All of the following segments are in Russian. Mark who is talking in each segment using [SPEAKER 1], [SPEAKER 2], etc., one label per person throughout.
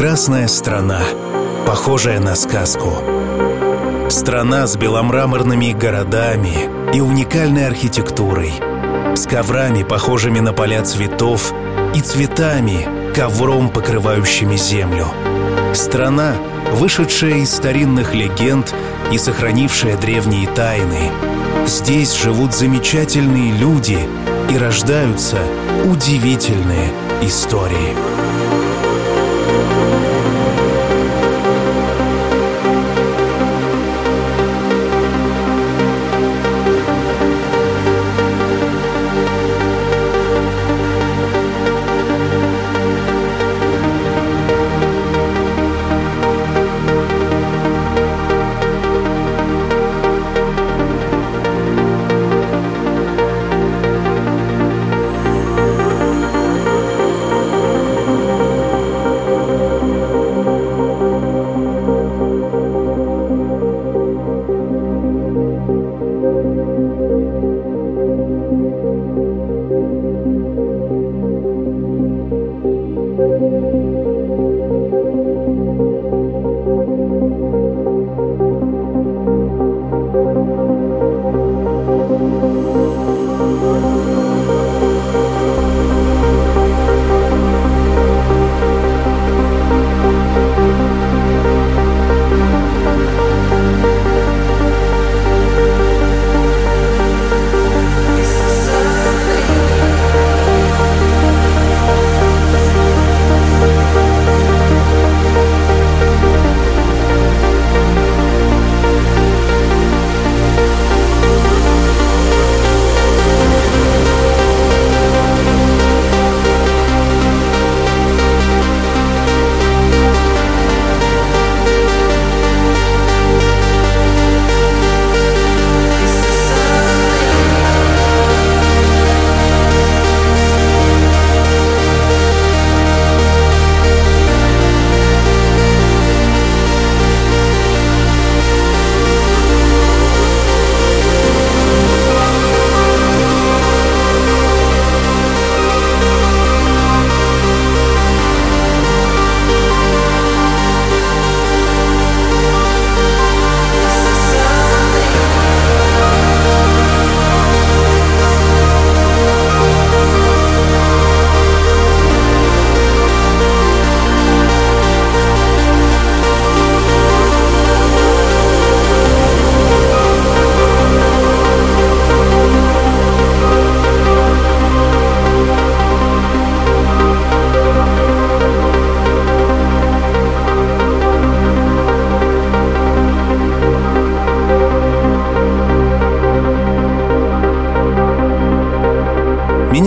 [SPEAKER 1] Прекрасная страна, похожая на сказку. Страна с беломраморными городами и уникальной архитектурой. С коврами, похожими на поля цветов, и цветами, ковром, покрывающими землю. Страна, вышедшая из старинных легенд и сохранившая древние тайны. Здесь живут замечательные люди и рождаются удивительные истории. thank you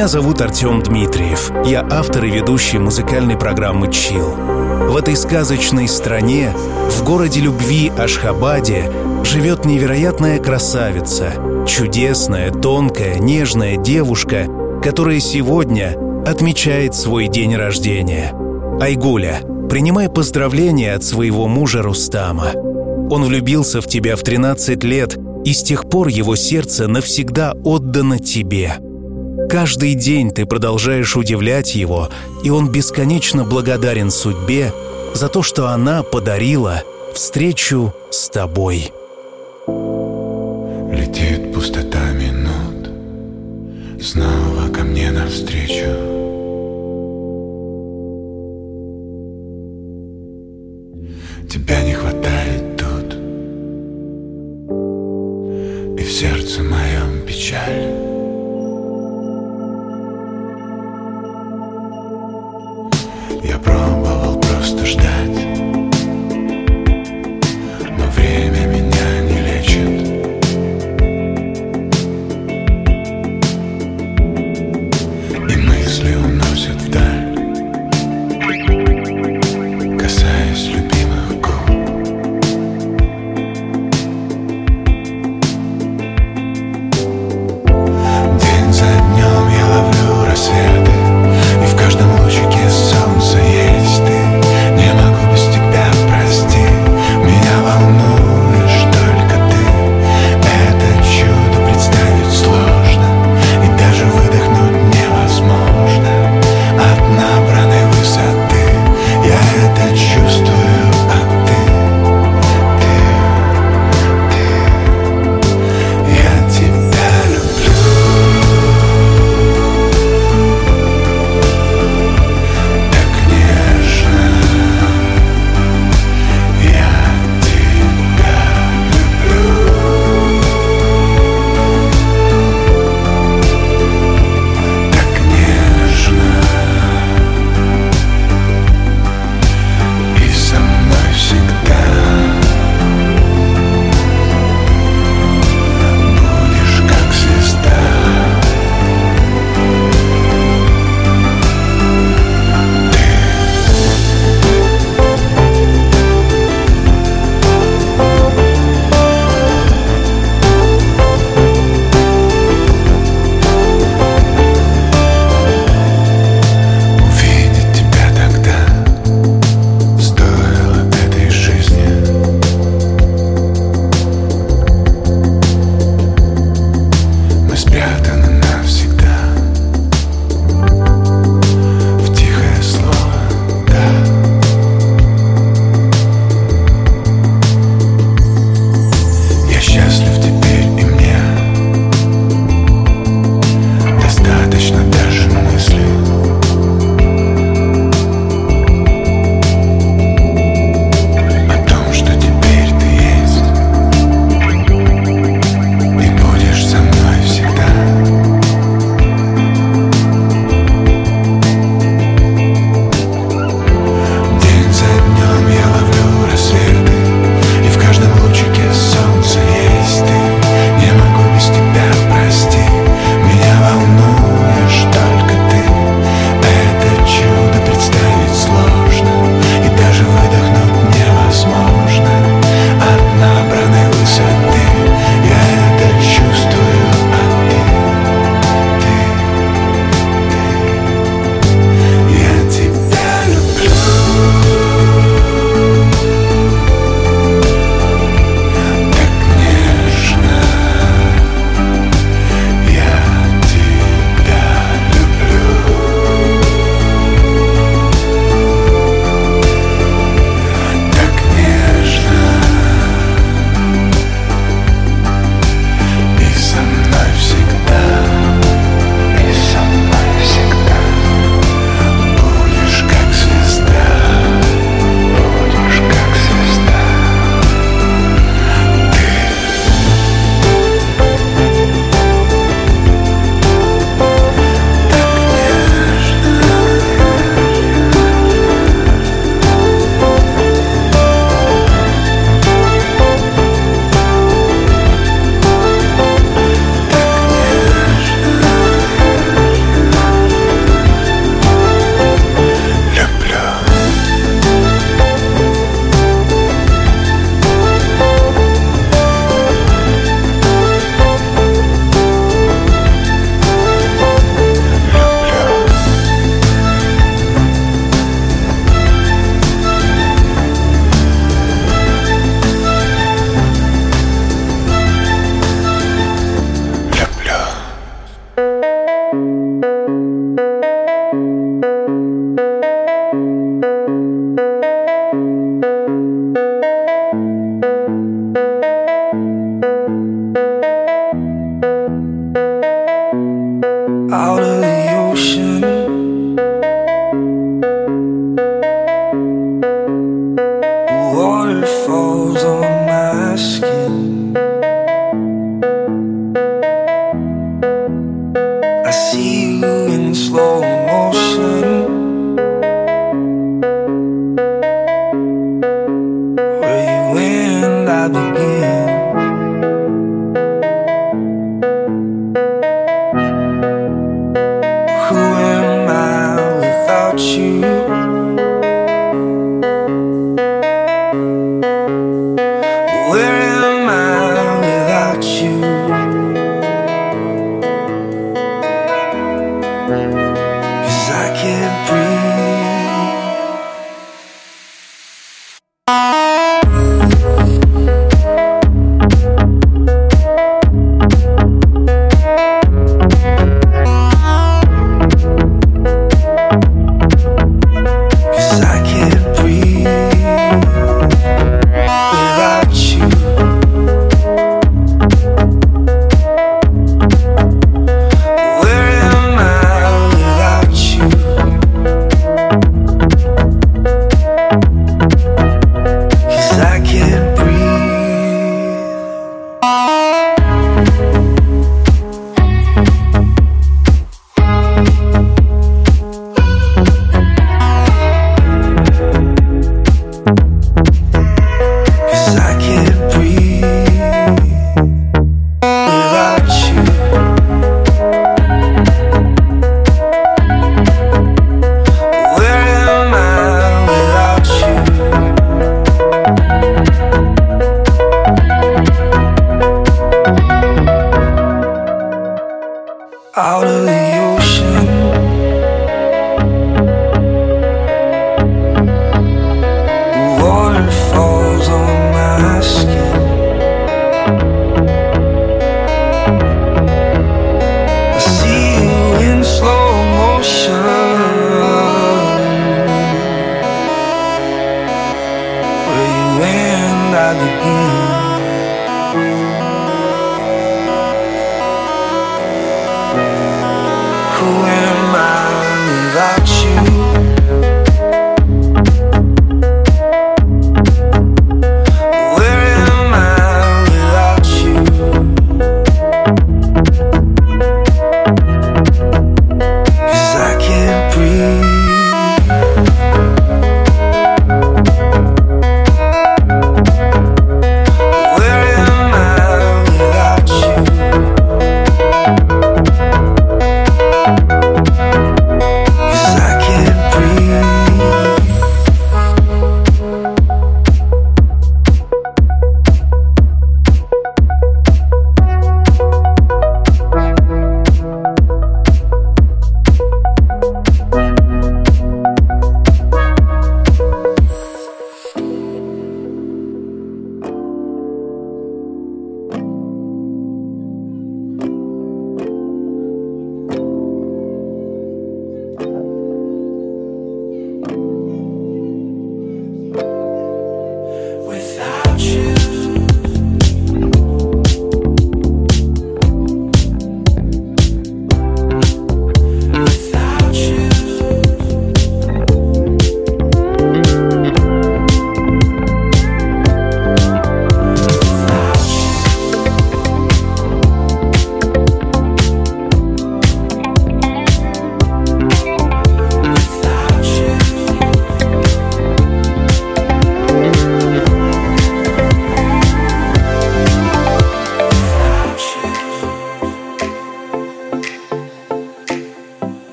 [SPEAKER 1] Меня зовут Артем Дмитриев. Я автор и ведущий музыкальной программы «Чил». В этой сказочной стране, в городе любви Ашхабаде, живет невероятная красавица, чудесная, тонкая, нежная девушка, которая сегодня отмечает свой день рождения. Айгуля, принимай поздравления от своего мужа Рустама. Он влюбился в тебя в 13 лет, и с тех пор его сердце навсегда отдано тебе – Каждый день ты продолжаешь удивлять его, и он бесконечно благодарен судьбе за то, что она подарила встречу с тобой.
[SPEAKER 2] Летит пустота минут Снова ко мне навстречу Тебя не хватает тут И в сердце моем печаль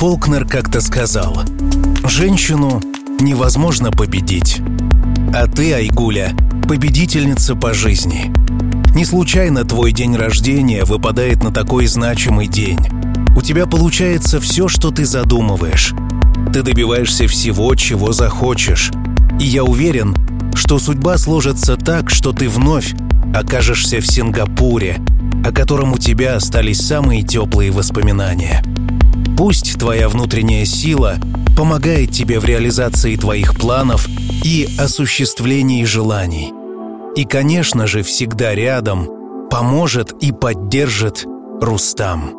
[SPEAKER 1] Фолкнер как-то сказал, «Женщину невозможно победить. А ты, Айгуля, победительница по жизни. Не случайно твой день рождения выпадает на такой значимый день. У тебя получается все, что ты задумываешь. Ты добиваешься всего, чего захочешь. И я уверен, что судьба сложится так, что ты вновь
[SPEAKER 3] окажешься в Сингапуре, о котором у тебя остались самые теплые воспоминания. Пусть твоя внутренняя сила помогает тебе в реализации твоих планов и осуществлении желаний. И, конечно же, всегда рядом поможет и поддержит Рустам.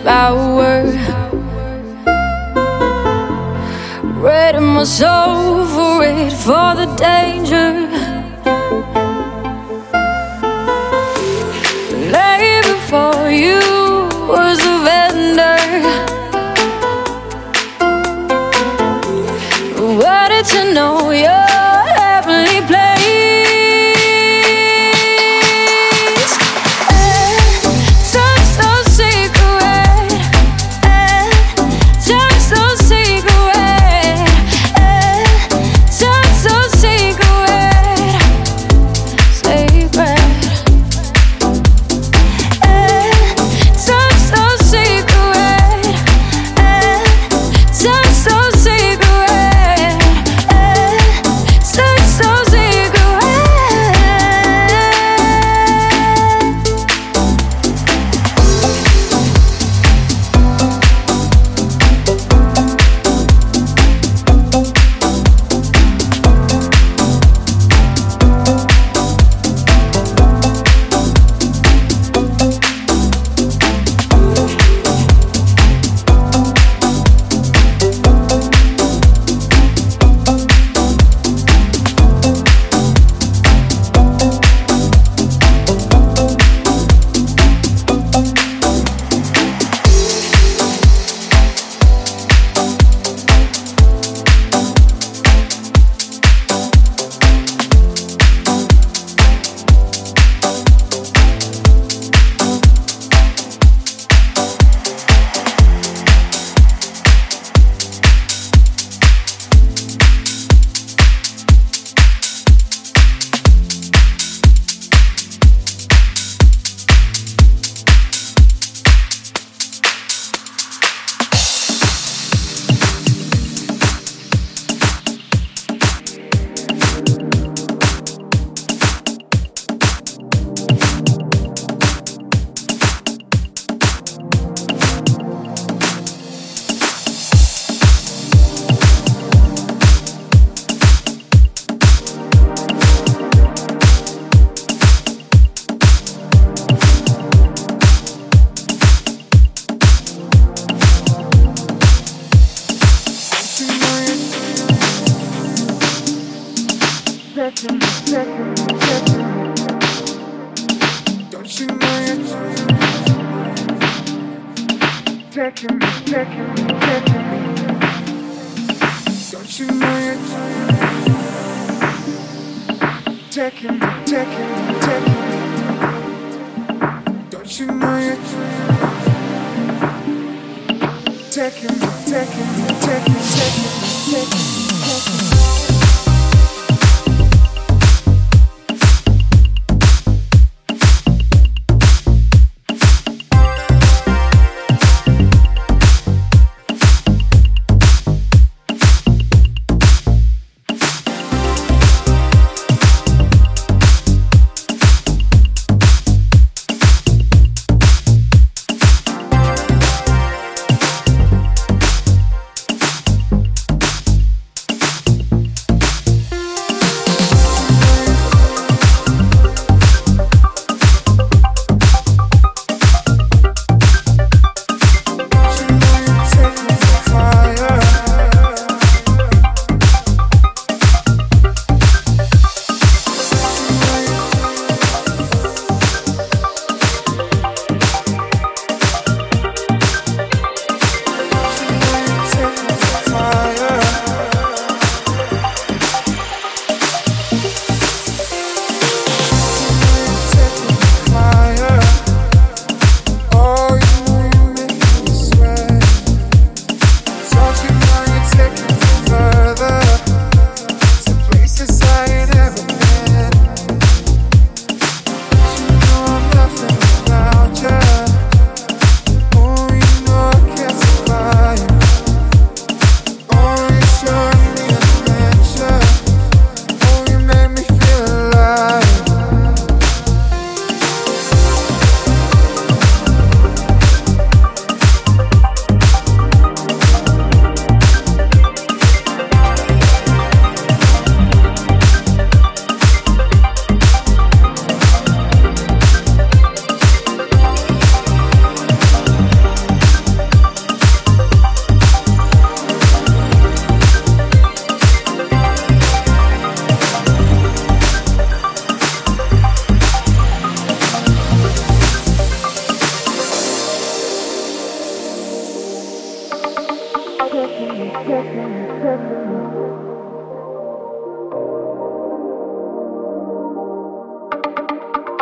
[SPEAKER 4] by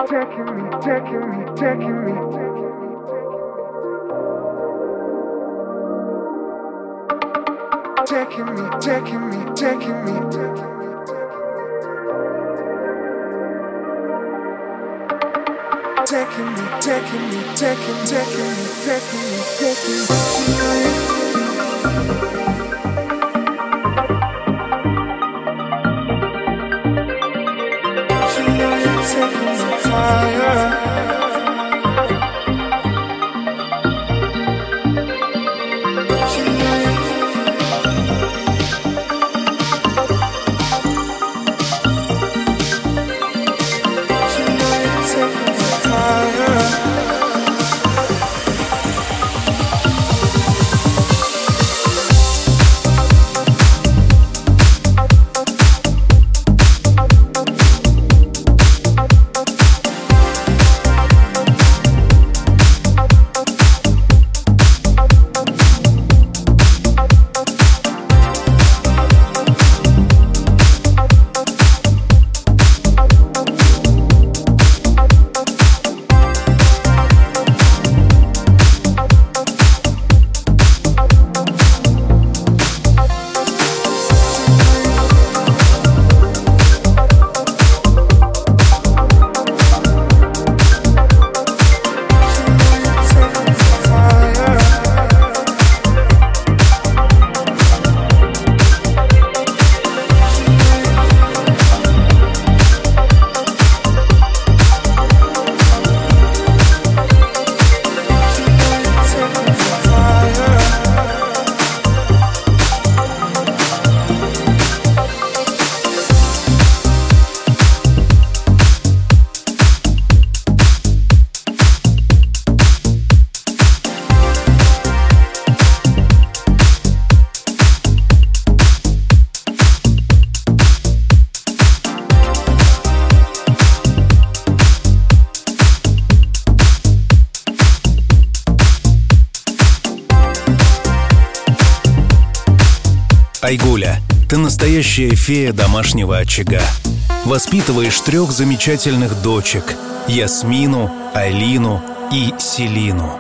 [SPEAKER 4] taking me, taking me, taking me. Taking me, taking me, taking me. Taking me, taking me, taking, taking me, taking
[SPEAKER 1] me, taking me. Настоящая фея домашнего очага. Воспитываешь трех замечательных дочек – Ясмину, Айлину и Селину.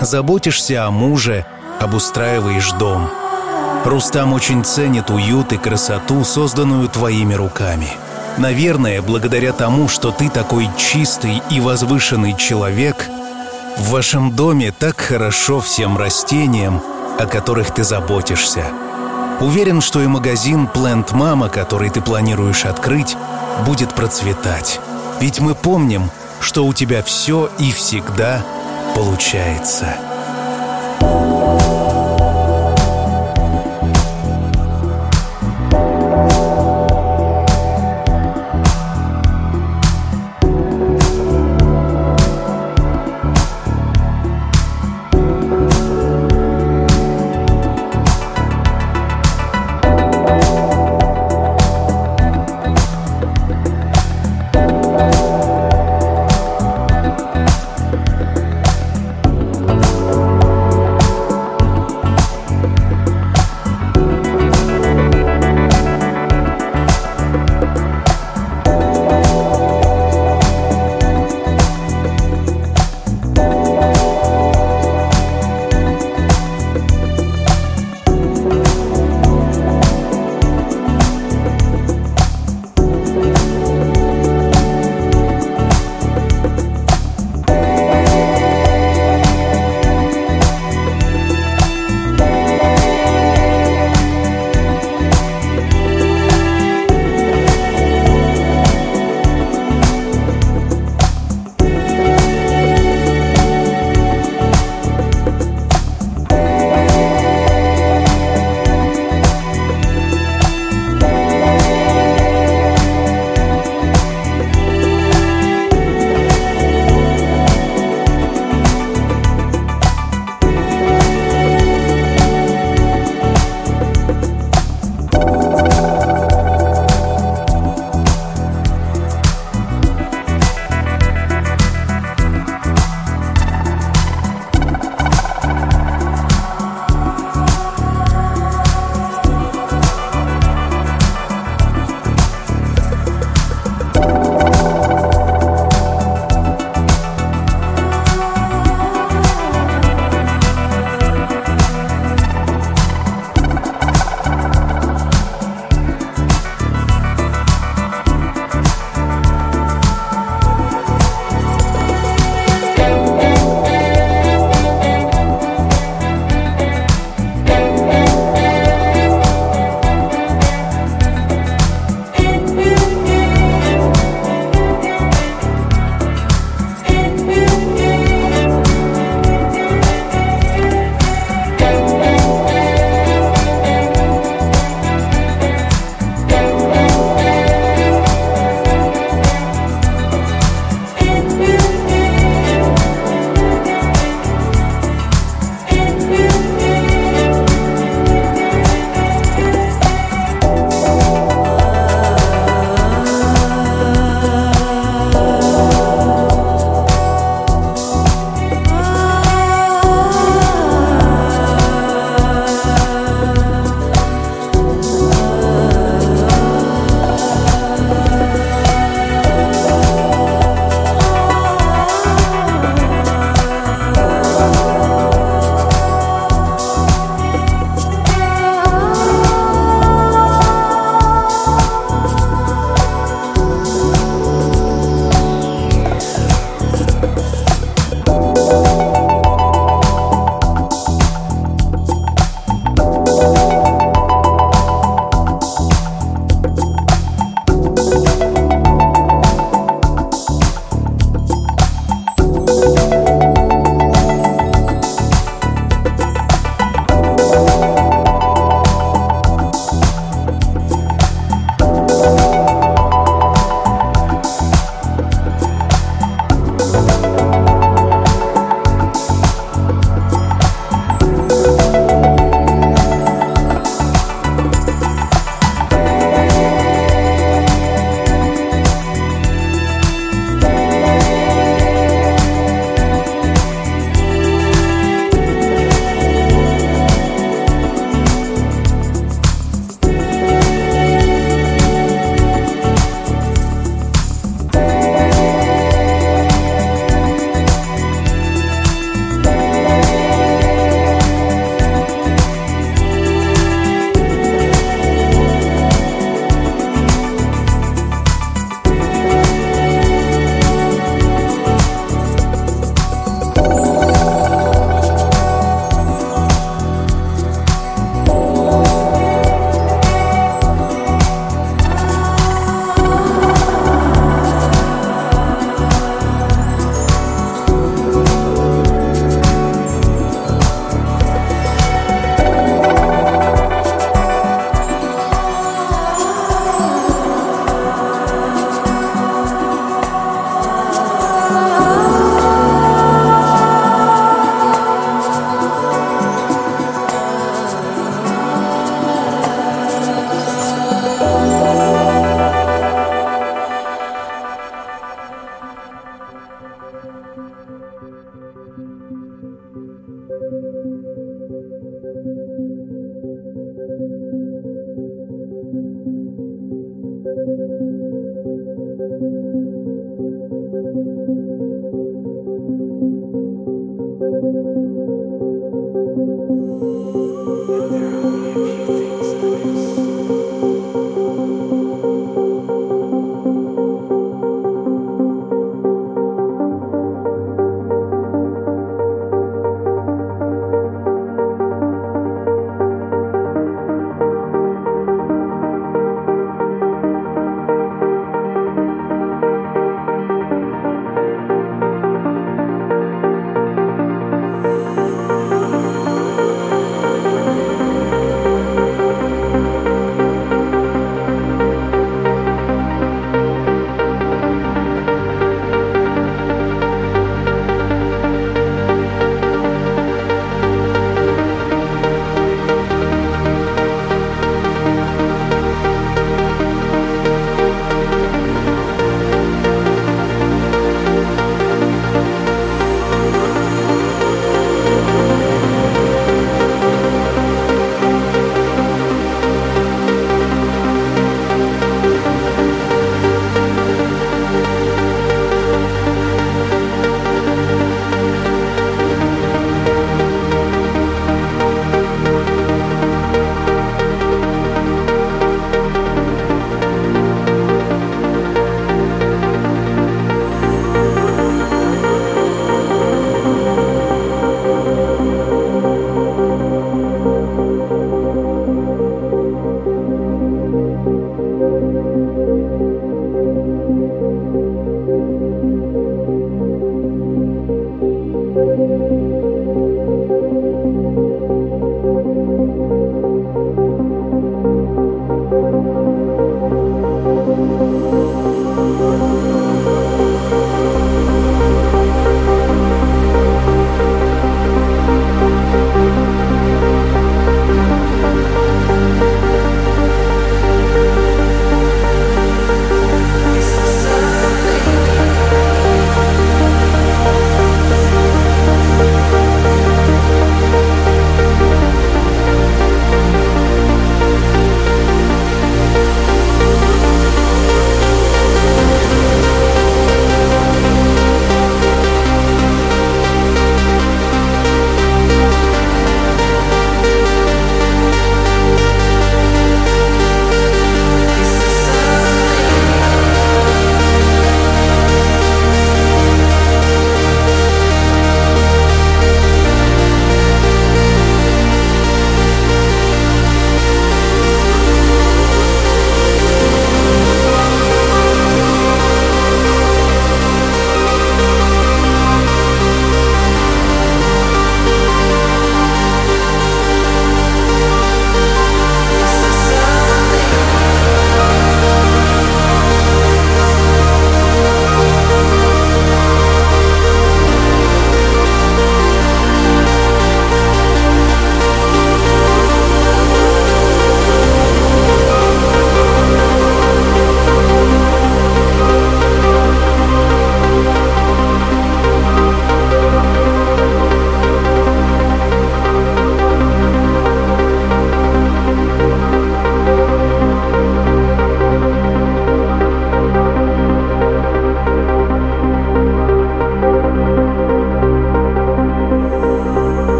[SPEAKER 1] Заботишься о муже, обустраиваешь дом. Рустам очень ценит уют и красоту, созданную твоими руками. Наверное, благодаря тому, что ты такой чистый и возвышенный человек, в вашем доме так хорошо всем растениям, о которых ты заботишься – Уверен, что и магазин Plant Mama, который ты планируешь открыть, будет процветать. Ведь мы помним, что у тебя все и всегда получается.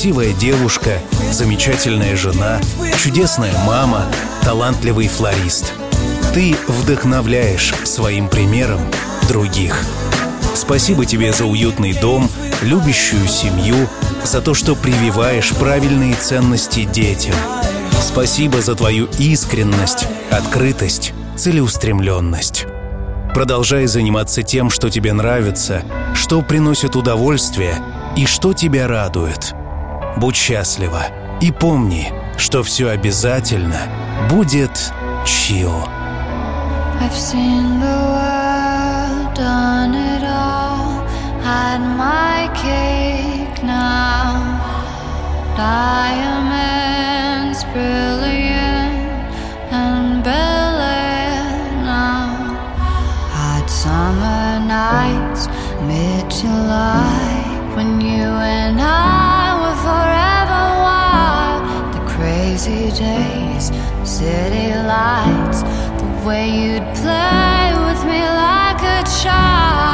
[SPEAKER 1] Красивая девушка, замечательная жена, чудесная мама, талантливый флорист. Ты вдохновляешь своим примером других. Спасибо тебе за уютный дом, любящую семью, за то, что прививаешь правильные ценности детям. Спасибо за твою искренность, открытость, целеустремленность. Продолжай заниматься тем, что тебе нравится, что приносит удовольствие и что тебя радует. Будь счастлива и помни, что все обязательно будет чил.
[SPEAKER 4] Summer nights, mid July, when you and I crazy days, city lights, the way you'd play with me like a child.